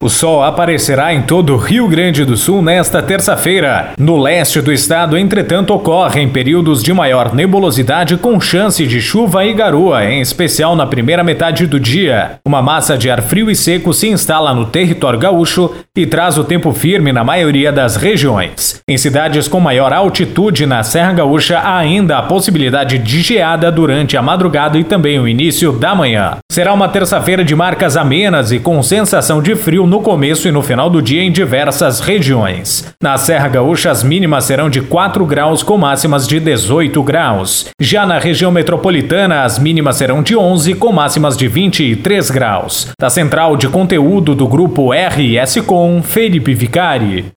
O sol aparecerá em todo o Rio Grande do Sul nesta terça-feira. No leste do estado, entretanto, ocorrem períodos de maior nebulosidade com chance de chuva e garoa, em especial na primeira metade do dia. Uma massa de ar frio e seco se instala no território gaúcho e traz o tempo firme na maioria das regiões. Em cidades com maior altitude na Serra Gaúcha, há ainda a possibilidade de geada durante a madrugada e também o início da manhã. Será uma terça-feira de marcas amenas e com sensação de frio no começo e no final do dia em diversas regiões. Na Serra Gaúcha, as mínimas serão de 4 graus com máximas de 18 graus. Já na região metropolitana, as mínimas serão de 11 com máximas de 23 graus. Da central de conteúdo do grupo RS Com, Felipe Vicari.